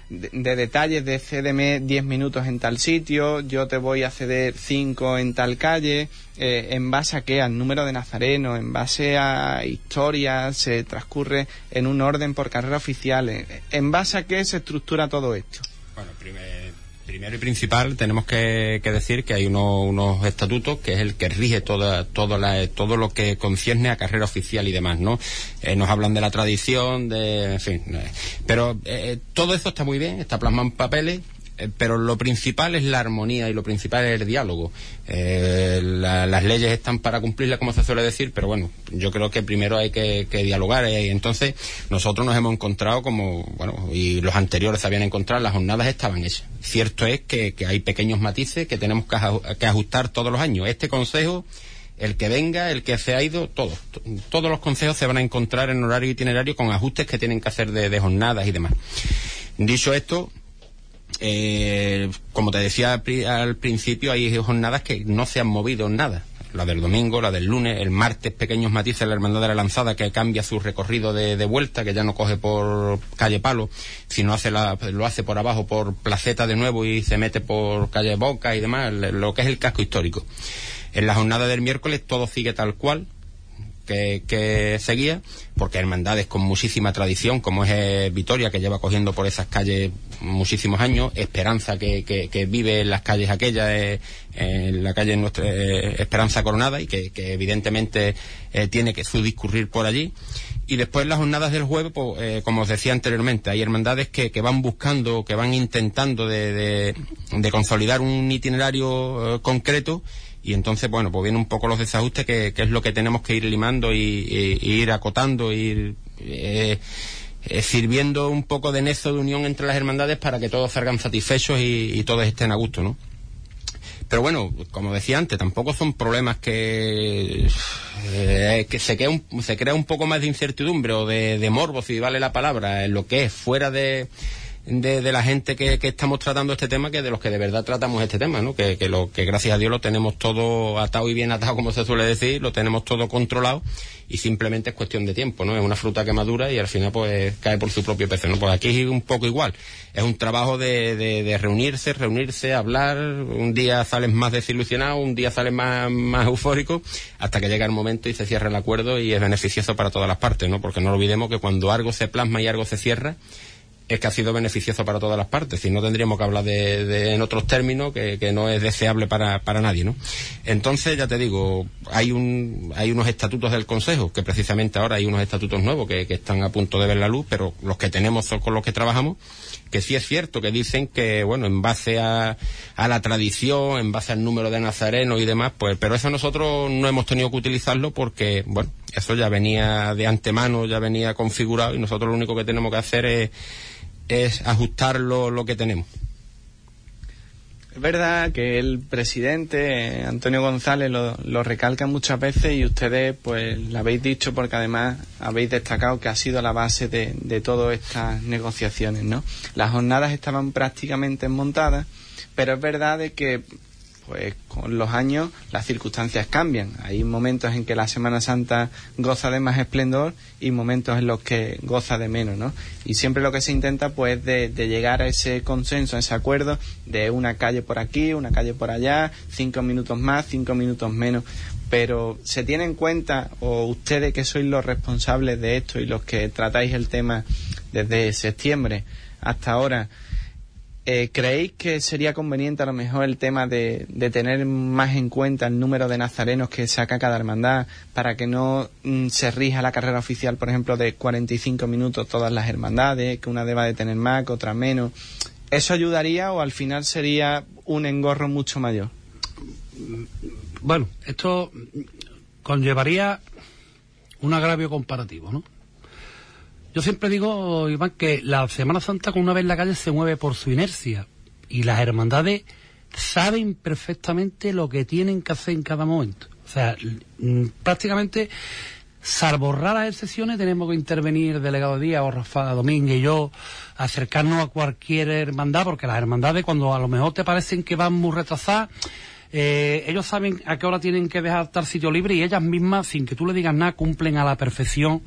de, de detalles de cédeme 10 minutos en tal sitio, yo te voy a ceder 5 en tal calle, eh, en base a qué, al número de nazarenos, en base a historias, se transcurre en un orden por carrera oficial, eh, en base a qué se estructura todo esto. Bueno, primer- primero y principal tenemos que, decir que hay uno- unos estatutos que es el que rige toda, toda la- todo lo que concierne a carrera oficial y demás, ¿no? Eh, nos hablan de la tradición, de, en fin, eh, pero eh, todo eso está muy bien, está plasmado en papeles. Eh, Pero lo principal es la armonía y lo principal es el diálogo. Eh, la- las leyes están para cumplirlas, como se suele decir, pero bueno, yo creo que primero hay que, dialogar. eh, entonces nosotros nos hemos encontrado como, bueno, y los anteriores se habían encontrado, las jornadas estaban hechas. Cierto es que, hay pequeños matices que tenemos que, que ajustar todos los años. Este consejo, el que venga, el que se ha ido, todos. Todos los consejos se van a encontrar en horario itinerario con ajustes que tienen que hacer de jornadas y demás. Dicho esto, eh, como te decía al principio, hay jornadas que no se han movido en nada. La del domingo, la del lunes, el martes, pequeños matices, la Hermandad de la Lanzada, que cambia su recorrido de, de vuelta, que ya no coge por calle Palo, sino lo hace por abajo, por Placeta de nuevo y se mete por calle Boca y demás, lo que es el casco histórico. En la jornada del miércoles todo sigue tal cual, que, seguía, porque hermandades con muchísima tradición, como es eh, Vitoria, que lleva cogiendo por esas calles muchísimos años, Esperanza, que, que, vive en las calles aquellas, eh, en la calle nuestra eh, Esperanza Coronada, y que, evidentemente tiene que su discurrir por allí. Y después las jornadas del jueves, pues, como os decía anteriormente, hay hermandades que, que van buscando, que van intentando de, consolidar un itinerario concreto y entonces, bueno, pues vienen un poco los desajustes que, es lo que tenemos que ir limando y, ir acotando, ir eh, eh, sirviendo un poco de nezo de unión entre las hermandades para que todos salgan satisfechos y, y todos estén a gusto, ¿no? Pero bueno, como decía antes, tampoco son problemas que, eh, que se, crea un, se crea un poco más de incertidumbre o de, de morbo, si vale la palabra, en lo que es fuera de, de, de la gente que, que estamos tratando este tema que de los que de verdad tratamos este tema, ¿no? Que, que lo que gracias a Dios lo tenemos todo atado y bien atado, como se suele decir, lo tenemos todo controlado y simplemente es cuestión de tiempo, ¿no? Es una fruta que madura y al final pues cae por su propio peso, ¿no? Pues aquí es un poco igual. Es un trabajo de, de, de reunirse, reunirse, hablar. Un día sales más desilusionado, un día sales más, más eufórico, hasta que llega el momento y se cierra el acuerdo y es beneficioso para todas las partes, ¿no? Porque no olvidemos que cuando algo se plasma y algo se cierra, es que ha sido beneficioso para todas las partes. Si no, tendríamos que hablar de, en otros términos que, que no es deseable para, para nadie, ¿no? Entonces, ya te digo, hay un, hay unos estatutos del Consejo, que precisamente ahora hay unos estatutos nuevos que, que están a punto de ver la luz, pero los que tenemos son con los que trabajamos, que sí es cierto que dicen que, bueno, en base a, a la tradición, en base al número de nazarenos y demás, pues, pero eso nosotros no hemos tenido que utilizarlo porque, bueno, eso ya venía de antemano, ya venía configurado y nosotros lo único que tenemos que hacer es, es ajustar lo, que tenemos. Es verdad que el presidente, Antonio González, lo, lo, recalca muchas veces y ustedes pues lo habéis dicho porque además habéis destacado que ha sido la base de, de todas estas negociaciones, ¿no? Las jornadas estaban prácticamente montadas, pero es verdad de que pues con los años las circunstancias cambian. Hay momentos en que la Semana Santa goza de más esplendor y momentos en los que goza de menos, ¿no? Y siempre lo que se intenta pues de, de llegar a ese consenso, a ese acuerdo de una calle por aquí, una calle por allá, cinco minutos más, cinco minutos menos. Pero se tiene en cuenta, o ustedes que sois los responsables de esto y los que tratáis el tema desde septiembre hasta ahora, eh, ¿Creéis que sería conveniente a lo mejor el tema de, tener más en cuenta el número de nazarenos que saca cada hermandad para que no mm, se rija la carrera oficial, por ejemplo, de 45 minutos todas las hermandades, que una deba de tener más, que otra menos? ¿Eso ayudaría o al final sería un engorro mucho mayor? Bueno, esto conllevaría un agravio comparativo, ¿no? Yo siempre digo, Iván, que la Semana Santa con una vez en la calle se mueve por su inercia y las hermandades saben perfectamente lo que tienen que hacer en cada momento. O sea, prácticamente, salvo raras excepciones, tenemos que intervenir delegado Díaz o Rafa Domínguez y yo, acercarnos a cualquier hermandad, porque las hermandades cuando a lo mejor te parecen que van muy retrasadas, eh, ellos saben a qué hora tienen que dejar tal sitio libre y ellas mismas, sin que tú le digas nada, cumplen a la perfección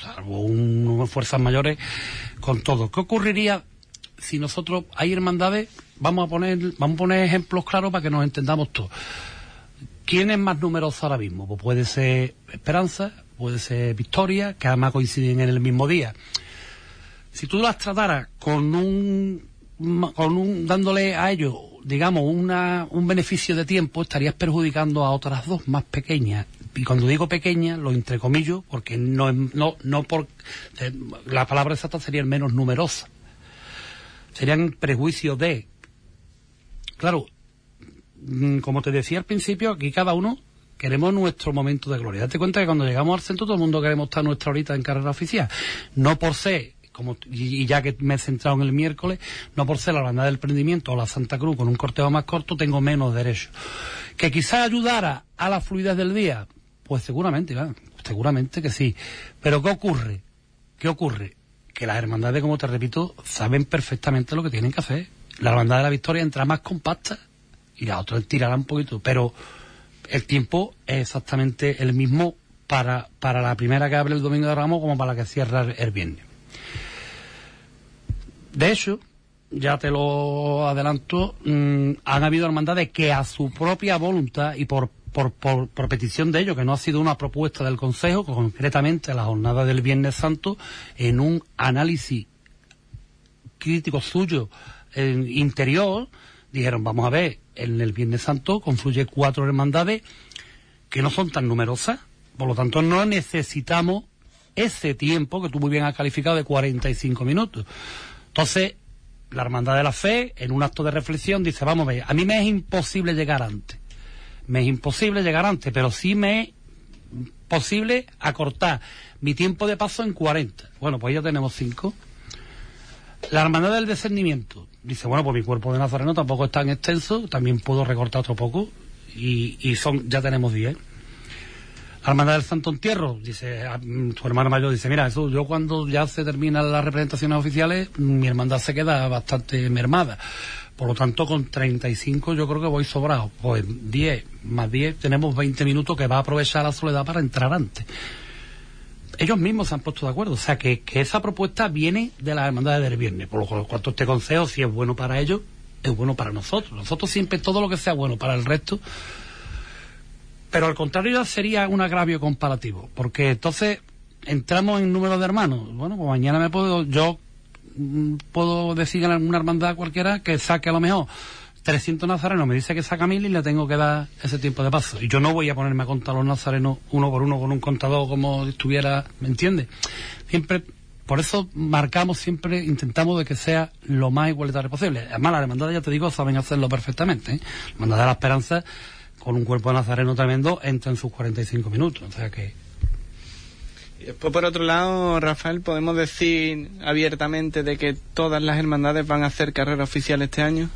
salvo unas fuerzas mayores, con todo. ¿Qué ocurriría si nosotros hay hermandades? Vamos a poner, vamos a poner ejemplos claros para que nos entendamos todos. ¿Quién es más numeroso ahora mismo? Pues puede ser Esperanza, puede ser Victoria, que además coinciden en el mismo día. Si tú las trataras con un, con un dándole a ellos, digamos, una, un beneficio de tiempo, estarías perjudicando a otras dos más pequeñas y cuando digo pequeña, lo entrecomillo, porque no, no, no por, eh, la palabra exacta sería el menos numerosa. Serían prejuicios de. Claro, mm, como te decía al principio, aquí cada uno queremos nuestro momento de gloria. Date cuenta que cuando llegamos al centro todo el mundo queremos estar nuestra horita en carrera oficial. No por ser, como, y ya que me he centrado en el miércoles, no por ser la banda del prendimiento o la Santa Cruz con un corteo más corto, tengo menos derecho. Que quizás ayudara a la fluidez del día, pues seguramente, seguramente que sí. Pero ¿qué ocurre? ¿Qué ocurre? Que las hermandades, como te repito, saben perfectamente lo que tienen que hacer. La hermandad de la victoria entra más compacta y la otra tirará un poquito, pero el tiempo es exactamente el mismo para, para la primera que abre el domingo de Ramos como para la que cierra el viernes. De hecho, ya te lo adelanto, mmm, han habido hermandades que a su propia voluntad y por por, por, petición de ellos, que no ha sido una propuesta del Consejo, concretamente la jornada del Viernes Santo, en un análisis crítico suyo en interior, dijeron, vamos a ver, en el Viernes Santo confluye cuatro hermandades que no son tan numerosas, por lo tanto no necesitamos ese tiempo que tú muy bien has calificado de 45 minutos. Entonces, la Hermandad de la Fe, en un acto de reflexión, dice, vamos a ver, a mí me es imposible llegar antes me es imposible llegar antes, pero sí me es posible acortar mi tiempo de paso en 40. Bueno, pues ya tenemos 5. La hermandad del discernimiento. Dice, bueno, pues mi cuerpo de nazareno tampoco es tan extenso, también puedo recortar otro poco. Y, y son, ya tenemos 10. Hermandad del Santo Entierro, dice, tu hermano mayor dice, mira, eso, yo cuando ya se terminan las representaciones oficiales, mi hermandad se queda bastante mermada. Por lo tanto, con 35 yo creo que voy sobrado. Pues 10 más 10 tenemos 20 minutos que va a aprovechar la soledad para entrar antes. Ellos mismos se han puesto de acuerdo. O sea, que, que esa propuesta viene de las hermandades del viernes. Por lo cuanto este consejo, si es bueno para ellos, es bueno para nosotros. Nosotros siempre todo lo que sea bueno para el resto. Pero al contrario sería un agravio comparativo. Porque entonces entramos en número de hermanos. Bueno, pues mañana me puedo, yo puedo decir a una hermandad cualquiera que saque a lo mejor 300 nazarenos, me dice que saca mil y le tengo que dar ese tiempo de paso. Y yo no voy a ponerme a contar los nazarenos uno por uno con un contador como estuviera, ¿me entiendes? Siempre, por eso marcamos siempre, intentamos de que sea lo más igualitario posible. Además, las hermandades, ya te digo, saben hacerlo perfectamente. ¿eh? La hermandad de la esperanza, con un cuerpo de nazareno tremendo, entra en sus 45 minutos. O sea que Después, por otro lado, Rafael, ¿podemos decir abiertamente de que todas las hermandades van a hacer carrera oficial este año?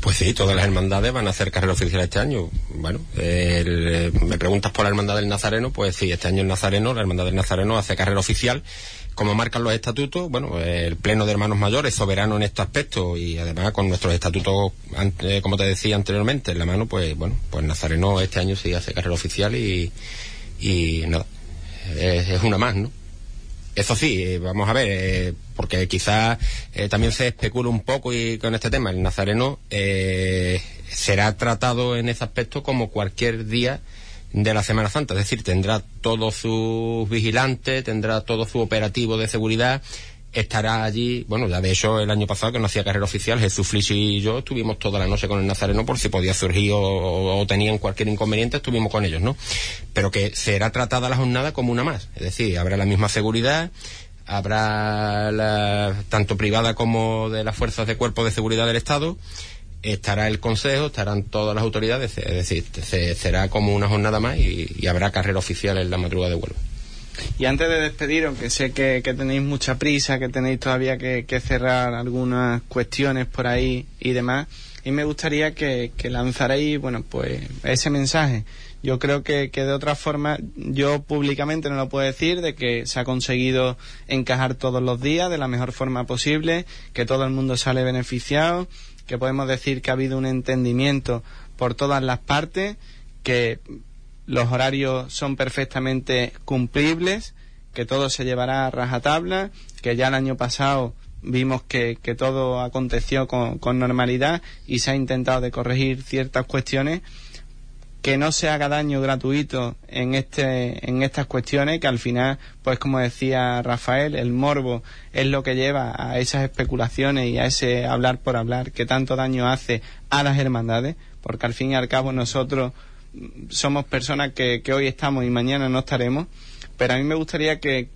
Pues sí, todas las hermandades van a hacer carrera oficial este año. Bueno, me preguntas por la hermandad del Nazareno, pues sí, este año el Nazareno, la hermandad del Nazareno hace carrera oficial. Como marcan los estatutos, bueno, el Pleno de Hermanos Mayores soberano en este aspecto y además con nuestros estatutos, como te decía anteriormente, en la mano, pues bueno, pues Nazareno este año sí hace carrera oficial y, y nada, es una más, ¿no? Eso sí, eh, vamos a ver, eh, porque quizás eh, también se especula un poco y con este tema. El nazareno será tratado en ese aspecto como cualquier día de la Semana Santa, es decir, tendrá todos sus vigilantes, tendrá todo su operativo de seguridad estará allí, bueno, ya de hecho el año pasado que no hacía carrera oficial, Jesús Flich y yo estuvimos toda la noche con el Nazareno por si podía surgir o, tenían cualquier inconveniente, estuvimos con ellos, ¿no? Pero que será tratada la jornada como una más, es decir, habrá la misma seguridad, habrá la, tanto privada como de las fuerzas de cuerpo de seguridad del Estado, estará el Consejo, estarán todas las autoridades, es decir, será como una jornada más y, habrá carrera oficial en la madrugada de Huelva. Y antes de despediros, que sé que, tenéis mucha prisa, que tenéis todavía que, cerrar algunas cuestiones por ahí y demás, y me gustaría que, que bueno, pues ese mensaje. Yo creo que, que de otra forma, yo públicamente no lo puedo decir, de que se ha conseguido encajar todos los días de la mejor forma posible, que todo el mundo sale beneficiado, que podemos decir que ha habido un entendimiento por todas las partes, que los horarios son perfectamente cumplibles, que todo se llevará a rajatabla, que ya el año pasado vimos que, que todo aconteció con, con, normalidad y se ha intentado de corregir ciertas cuestiones que no se haga daño gratuito en este en estas cuestiones que al final pues como decía Rafael el morbo es lo que lleva a esas especulaciones y a ese hablar por hablar que tanto daño hace a las hermandades porque al fin y al cabo nosotros somos personas que, hoy estamos y mañana no estaremos, pero a mí me gustaría que,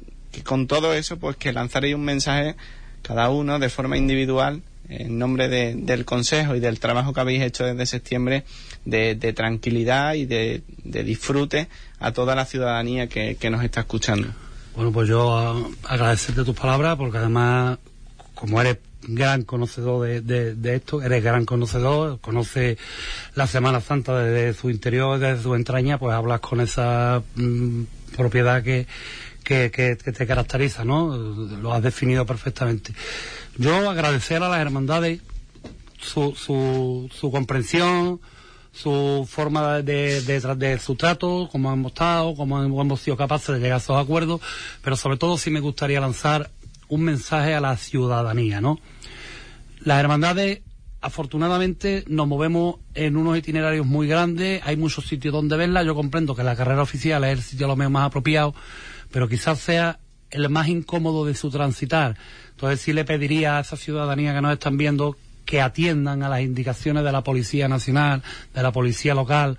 con todo eso, pues que lanzaréis un mensaje cada uno de forma individual en nombre del Consejo y del trabajo que habéis hecho desde septiembre de, tranquilidad y de, disfrute a toda la ciudadanía que, que nos está escuchando. Bueno, pues yo ah, agradecerte tus palabras porque además, como eres gran conocedor de, esto, eres gran conocedor, conoce la Semana Santa desde su interior, desde su entraña, pues hablas con esa mm, propiedad que, que, te caracteriza, ¿no? Lo has definido perfectamente. Yo agradecer a las hermandades su, su, comprensión, su forma de, de, su trato, cómo hemos estado, cómo hemos sido capaces de llegar a esos acuerdos, pero sobre todo sí me gustaría lanzar un mensaje a la ciudadanía, ¿no? Las hermandades, afortunadamente, nos movemos en unos itinerarios muy grandes, hay muchos sitios donde verla, yo comprendo que la carrera oficial es el sitio lo más apropiado, pero quizás sea el más incómodo de su transitar. Entonces sí le pediría a esa ciudadanía que nos están viendo que atiendan a las indicaciones de la Policía Nacional, de la Policía Local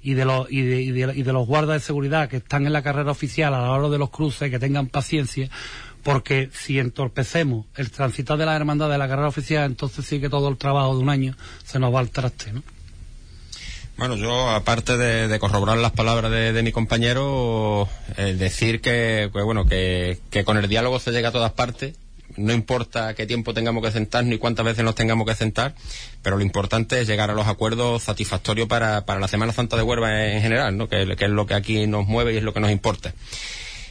y de los, y de, y de los guardas de seguridad que están en la carrera oficial a la hora de los cruces, que tengan paciencia, porque si entorpecemos el transitar de la hermandad de la carrera oficial, entonces sí que todo el trabajo de un año se nos va al traste, ¿no? Bueno, yo, aparte de, corroborar las palabras de, mi compañero, decir que, bueno, que, con el diálogo se llega a todas partes, no importa qué tiempo tengamos que sentar ni cuántas veces nos tengamos que sentar, pero lo importante es llegar a los acuerdos satisfactorios para, para la Semana Santa de Huelva en general, ¿no? que, es lo que aquí nos mueve y es lo que nos importa.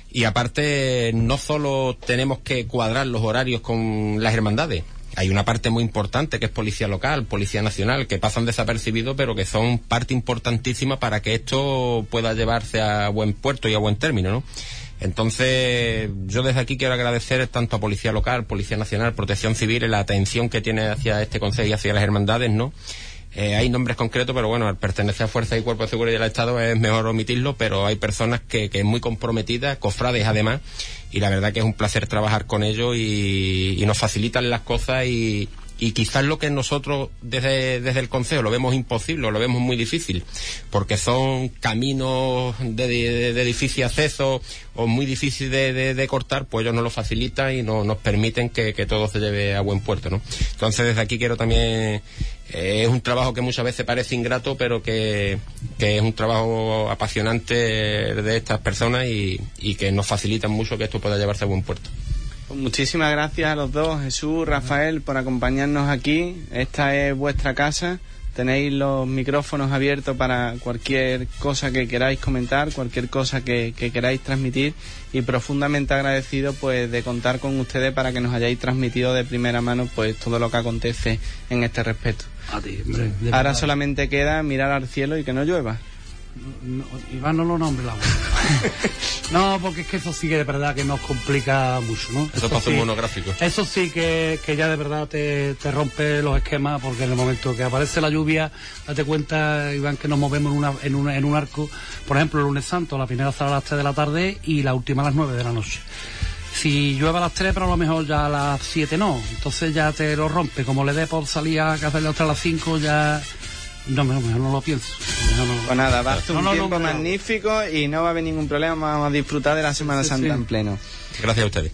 Y aparte, no solo tenemos que cuadrar los horarios con las hermandades, hay una parte muy importante que es policía local, policía nacional, que pasan desapercibidos, pero que son parte importantísima para que esto pueda llevarse a buen puerto y a buen término, ¿no? Entonces, yo desde aquí quiero agradecer tanto a Policía Local, Policía Nacional, Protección Civil, la atención que tiene hacia este Consejo y hacia las hermandades, ¿no? Eh, hay nombres concretos, pero bueno, al pertenecer a Fuerza y Cuerpo de Seguridad del Estado es mejor omitirlo, pero hay personas que, que muy comprometidas, cofrades además, y la verdad que es un placer trabajar con ellos y, y nos facilitan las cosas y, y quizás lo que nosotros desde, desde el Consejo lo vemos imposible, lo vemos muy difícil, porque son caminos de, de, difícil acceso o muy difícil de, de, cortar, pues ellos nos lo facilitan y no, nos permiten que, que, todo se lleve a buen puerto, ¿no? Entonces desde aquí quiero también, eh, es un trabajo que muchas veces parece ingrato, pero que, que es un trabajo apasionante de estas personas y, y que nos facilitan mucho que esto pueda llevarse a buen puerto. Pues muchísimas gracias a los dos, Jesús, Rafael, por acompañarnos aquí. Esta es vuestra casa. Tenéis los micrófonos abiertos para cualquier cosa que queráis comentar, cualquier cosa que, que queráis transmitir y profundamente agradecido pues de contar con ustedes para que nos hayáis transmitido de primera mano pues todo lo que acontece en este respecto. A ti, hombre. Ahora solamente queda mirar al cielo y que no llueva. No, Iván no lo nombre la No, porque es que eso sí que de verdad que nos complica mucho, ¿no? Eso hacer sí, monográfico. Eso sí que, que ya de verdad te, te rompe los esquemas, porque en el momento que aparece la lluvia, date cuenta, Iván, que nos movemos en, una, en, una- en un arco. Por ejemplo, el lunes santo, la primera sale a las 3 de la tarde y la última a las 9 de la noche. Si llueve a las 3, pero a lo mejor ya a las 7 no. Entonces ya te lo rompe. Como le dé por salir a hacerle hasta las 5, ya. No, mejor, mejor no lo pienso. No lo- Pues nada, va a ser No, un no, no, tiempo no. magnífico y no va a haber ningún problema, vamos a disfrutar de la Semana Sí, Santa sí. en pleno. Gracias a ustedes.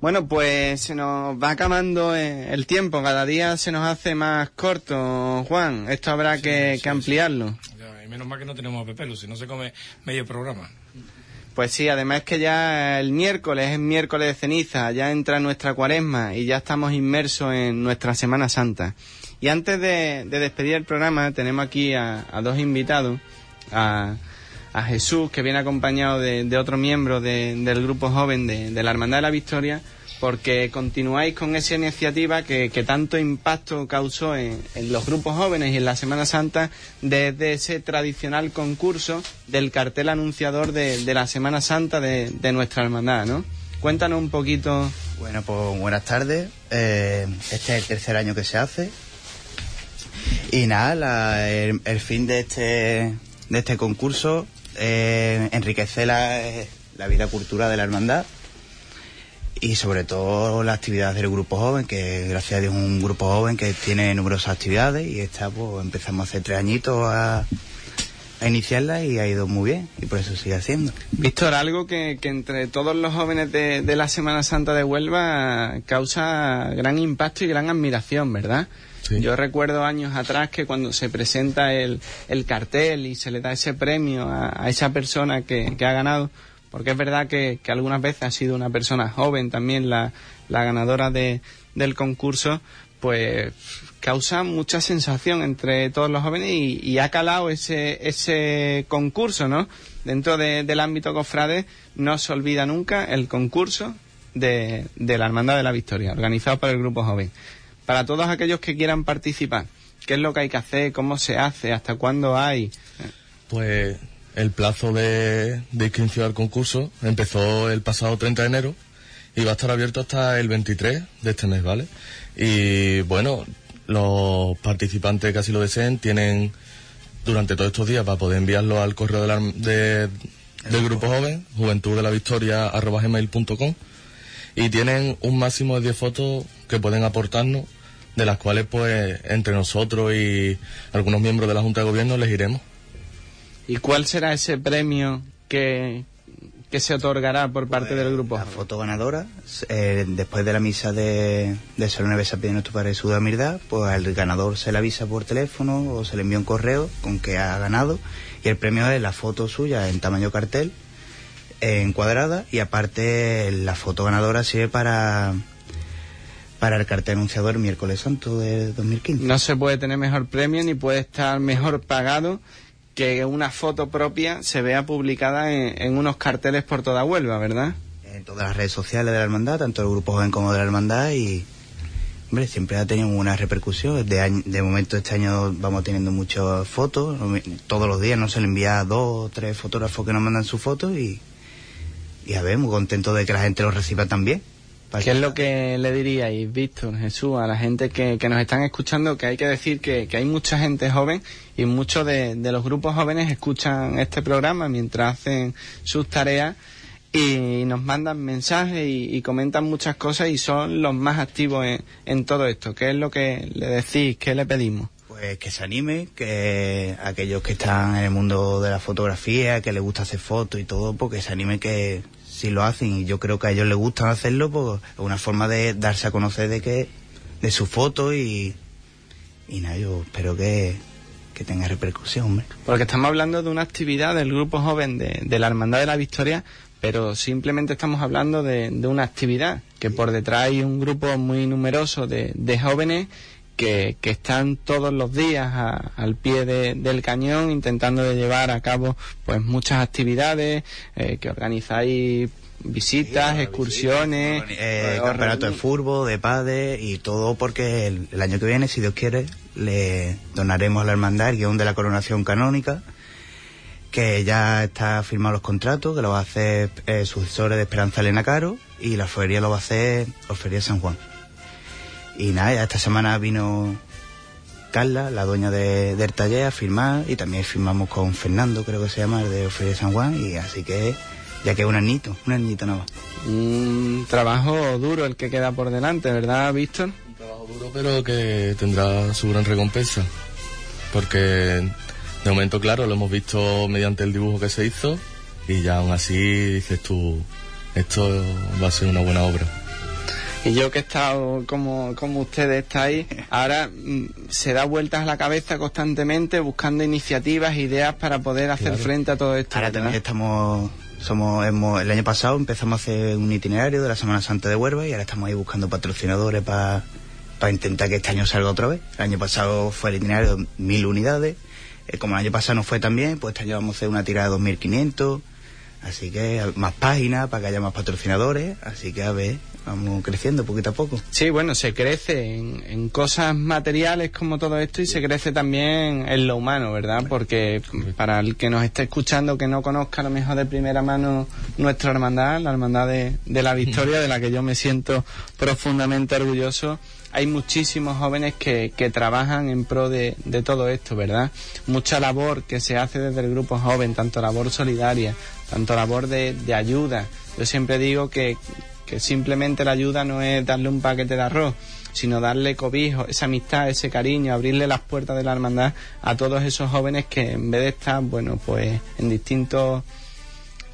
Bueno, pues se nos va acabando eh, el tiempo, cada día se nos hace más corto, Juan. Esto habrá que, que ampliarlo. Ya, y menos mal que no tenemos a Pepelo, si no se come medio programa. Pues sí, además que ya el miércoles es miércoles de ceniza, ya entra nuestra cuaresma y ya estamos inmersos en nuestra Semana Santa. Y antes de, de despedir el programa, tenemos aquí a, a dos invitados, a, a Jesús, que viene acompañado de, de otro miembro de- del grupo joven de, la Hermandad de la Victoria, porque continuáis con esa iniciativa que, que tanto impacto causó en, los grupos jóvenes y en la Semana Santa desde ese tradicional concurso del cartel anunciador de, la Semana Santa de, nuestra hermandad, ¿no? Cuéntanos un poquito. Bueno, pues buenas tardes. Eh, este es el tercer año que se hace. Y nada, el, el fin de este, de este concurso eh, enriquece la, la vida cultural de la hermandad y sobre todo la actividad del grupo joven, que gracias a Dios es un grupo joven que tiene numerosas actividades y esta pues empezamos hace tres añitos a, a iniciarla y ha ido muy bien y por eso sigue haciendo. Víctor, algo que, que entre todos los jóvenes de, de la Semana Santa de Huelva causa gran impacto y gran admiración, ¿verdad? Yo recuerdo años atrás que cuando se presenta el, el cartel y se le da ese premio a, esa persona que, que ha ganado, porque es verdad que, algunas veces ha sido una persona joven también la, la ganadora de, del concurso, pues causa mucha sensación entre todos los jóvenes y, ha calado ese, ese concurso, ¿no? Dentro de- del ámbito cofrade no se olvida nunca el concurso de, de la Hermandad de la Victoria, organizado por el Grupo Joven. Para todos aquellos que quieran participar, ¿qué es lo que hay que hacer? ¿Cómo se hace? ¿Hasta cuándo hay? Pues el plazo de, inscripción al concurso empezó el pasado 30 de enero y va a estar abierto hasta el 23 de este mes, ¿vale? Y bueno, los participantes que así lo deseen tienen durante todos estos días para poder enviarlo al correo de del grupo joven, juventud de la victoria gmail.com y tienen un máximo de 10 fotos que pueden aportarnos, de las cuales pues entre nosotros y algunos miembros de la Junta de Gobierno elegiremos. ¿Y cuál será ese premio que, que se otorgará por parte del Grupo La foto ganadora, eh, después de la misa de, de Salón Besa Pide Nuestro Padre de Mirda, pues al ganador se le avisa por teléfono o se le envía un correo con que ha ganado y el premio es la foto suya en tamaño cartel, eh, encuadrada y aparte la foto ganadora sirve para para el cartel anunciador miércoles santo de 2015. No se puede tener mejor premio ni puede estar mejor pagado que una foto propia se vea publicada en, en unos carteles por toda Huelva, ¿verdad? en todas las redes sociales de la hermandad, tanto el grupo joven como de la hermandad y hombre, siempre ha tenido una repercusión. De, año- de momento este año vamos teniendo muchas fotos, todos los días nos se le envía dos o tres fotógrafos que nos mandan sus fotos y, y a ver, muy contento de que la gente los reciba también. ¿Qué es lo que le diríais, Víctor, Jesús, a la gente que, que nos están escuchando? Que hay que decir que, que hay mucha gente joven y muchos de, de los grupos jóvenes escuchan este programa mientras hacen sus tareas y nos mandan mensajes y, y comentan muchas cosas y son los más activos en, en todo esto. ¿Qué es lo que le decís? ¿Qué le pedimos? Pues que se anime, que aquellos que están en el mundo de la fotografía, que les gusta hacer fotos y todo, pues que se anime que si lo hacen y yo creo que a ellos les gusta hacerlo, pues es una forma de darse a conocer de que de su foto y, y nada, yo espero que, que tenga repercusión, hombre. Porque estamos hablando de una actividad del grupo joven de, de la Hermandad de la Victoria, pero simplemente estamos hablando de, de una actividad, que por detrás hay un grupo muy numeroso de, de jóvenes que, que están todos los días a- al pie de- del cañón intentando de llevar a cabo pues muchas actividades, eh, que organizáis visitas, excursiones, Eh, eh, campeonato de fútbol, de padre y todo porque el, el año que viene, si Dios quiere, le donaremos a la hermandad el guion de la coronación canónica, que ya está firmado los contratos, que lo va a hacer eh, sucesores de Esperanza Elena Caro y la feria lo va a hacer Orfería San Juan. Y nada, ya esta semana vino Carla, la dueña de, del taller, a firmar y también firmamos con Fernando, creo que se llama, el de Orfería San Juan y así que ya que un añito, un añito nada más. Un trabajo duro el que queda por delante, ¿verdad, Víctor? Un trabajo duro, pero que tendrá su gran recompensa. Porque de momento, claro, lo hemos visto mediante el dibujo que se hizo y ya aún así dices tú, esto va a ser una buena obra. Y yo que he estado como, como ustedes estáis, ahora mm, se da vueltas a la cabeza constantemente buscando iniciativas, ideas para poder hacer Claro. frente a todo esto. Ahora también estamos, somos, hemos, el año pasado empezamos a hacer un itinerario de la Semana Santa de Huelva y ahora estamos ahí buscando patrocinadores para intentar que este año salga otra vez. El año pasado fue el itinerario de mil unidades, Eh, como el año pasado no fue tan bien, pues este año vamos a hacer una tirada de 2.500, así que más páginas para que haya más patrocinadores, así que a ver, vamos creciendo poquito a poco. Sí, bueno, se crece en, en cosas materiales como todo esto y se crece también en lo humano, ¿verdad? Porque para el que nos esté escuchando que no conozca a lo mejor de primera mano nuestra hermandad, la hermandad de, de la Victoria, de la que yo me siento profundamente orgulloso, hay muchísimos jóvenes que, que trabajan en pro de, de todo esto, ¿verdad? Mucha labor que se hace desde el grupo joven, tanto labor solidaria, tanto labor de, de ayuda. Yo siempre digo que, que simplemente la ayuda no es darle un paquete de arroz, sino darle cobijo, esa amistad, ese cariño, abrirle las puertas de la hermandad a todos esos jóvenes que en vez de estar, bueno, pues en distintos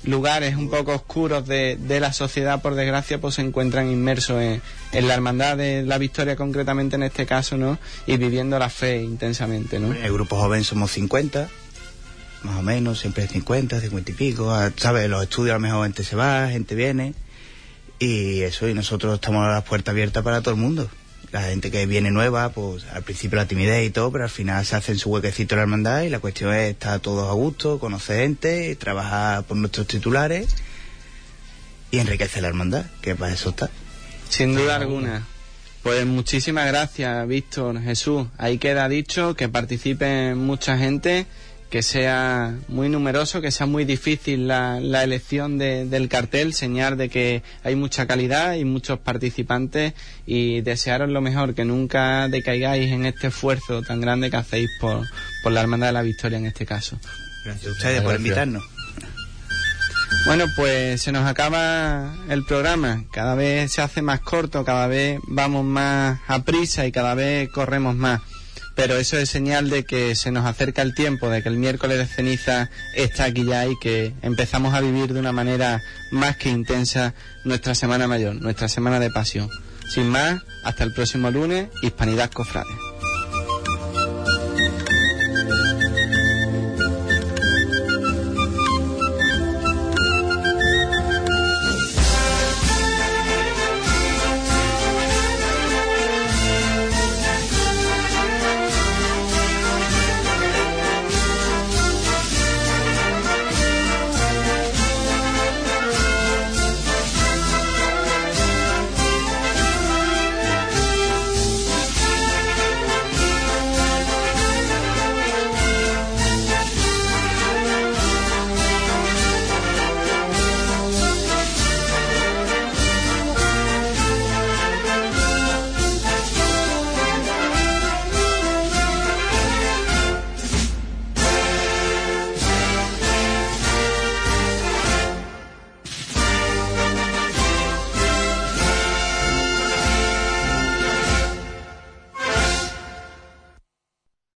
lugares un poco oscuros de, de la sociedad, por desgracia, pues se encuentran inmersos en, la hermandad de la victoria, concretamente en este caso, ¿no? Y viviendo la fe intensamente, ¿no? En el grupo joven somos 50, más o menos, siempre 50, 50 y pico. Ah, ¿Sabes? Los estudios a lo mejor gente se va, gente viene. Y eso, y nosotros estamos a las puertas abiertas para todo el mundo. La gente que viene nueva, pues al principio la timidez y todo, pero al final se hacen su huequecito en la hermandad y la cuestión es estar todos a gusto, conocer gente, trabajar por nuestros titulares y enriquece la hermandad, que para eso está. Sin duda alguna. Pues muchísimas gracias, Víctor, Jesús. Ahí queda dicho que participe mucha gente, que sea muy numeroso, que sea muy difícil la, la elección de- del cartel, señal de que hay mucha calidad y muchos participantes y desearos lo mejor, que nunca decaigáis en este esfuerzo tan grande que hacéis por, por la Hermandad de la Victoria en este caso. Gracias a ustedes por invitarnos. Bueno, pues se nos acaba el programa. Cada vez se hace más corto, cada vez vamos más a prisa y cada vez corremos más. Pero eso es señal de que se nos acerca el tiempo, de que el miércoles de ceniza está aquí ya y que empezamos a vivir de una manera más que intensa nuestra Semana Mayor, nuestra Semana de Pasión. Sin más, hasta el próximo lunes, Hispanidad Cofrades.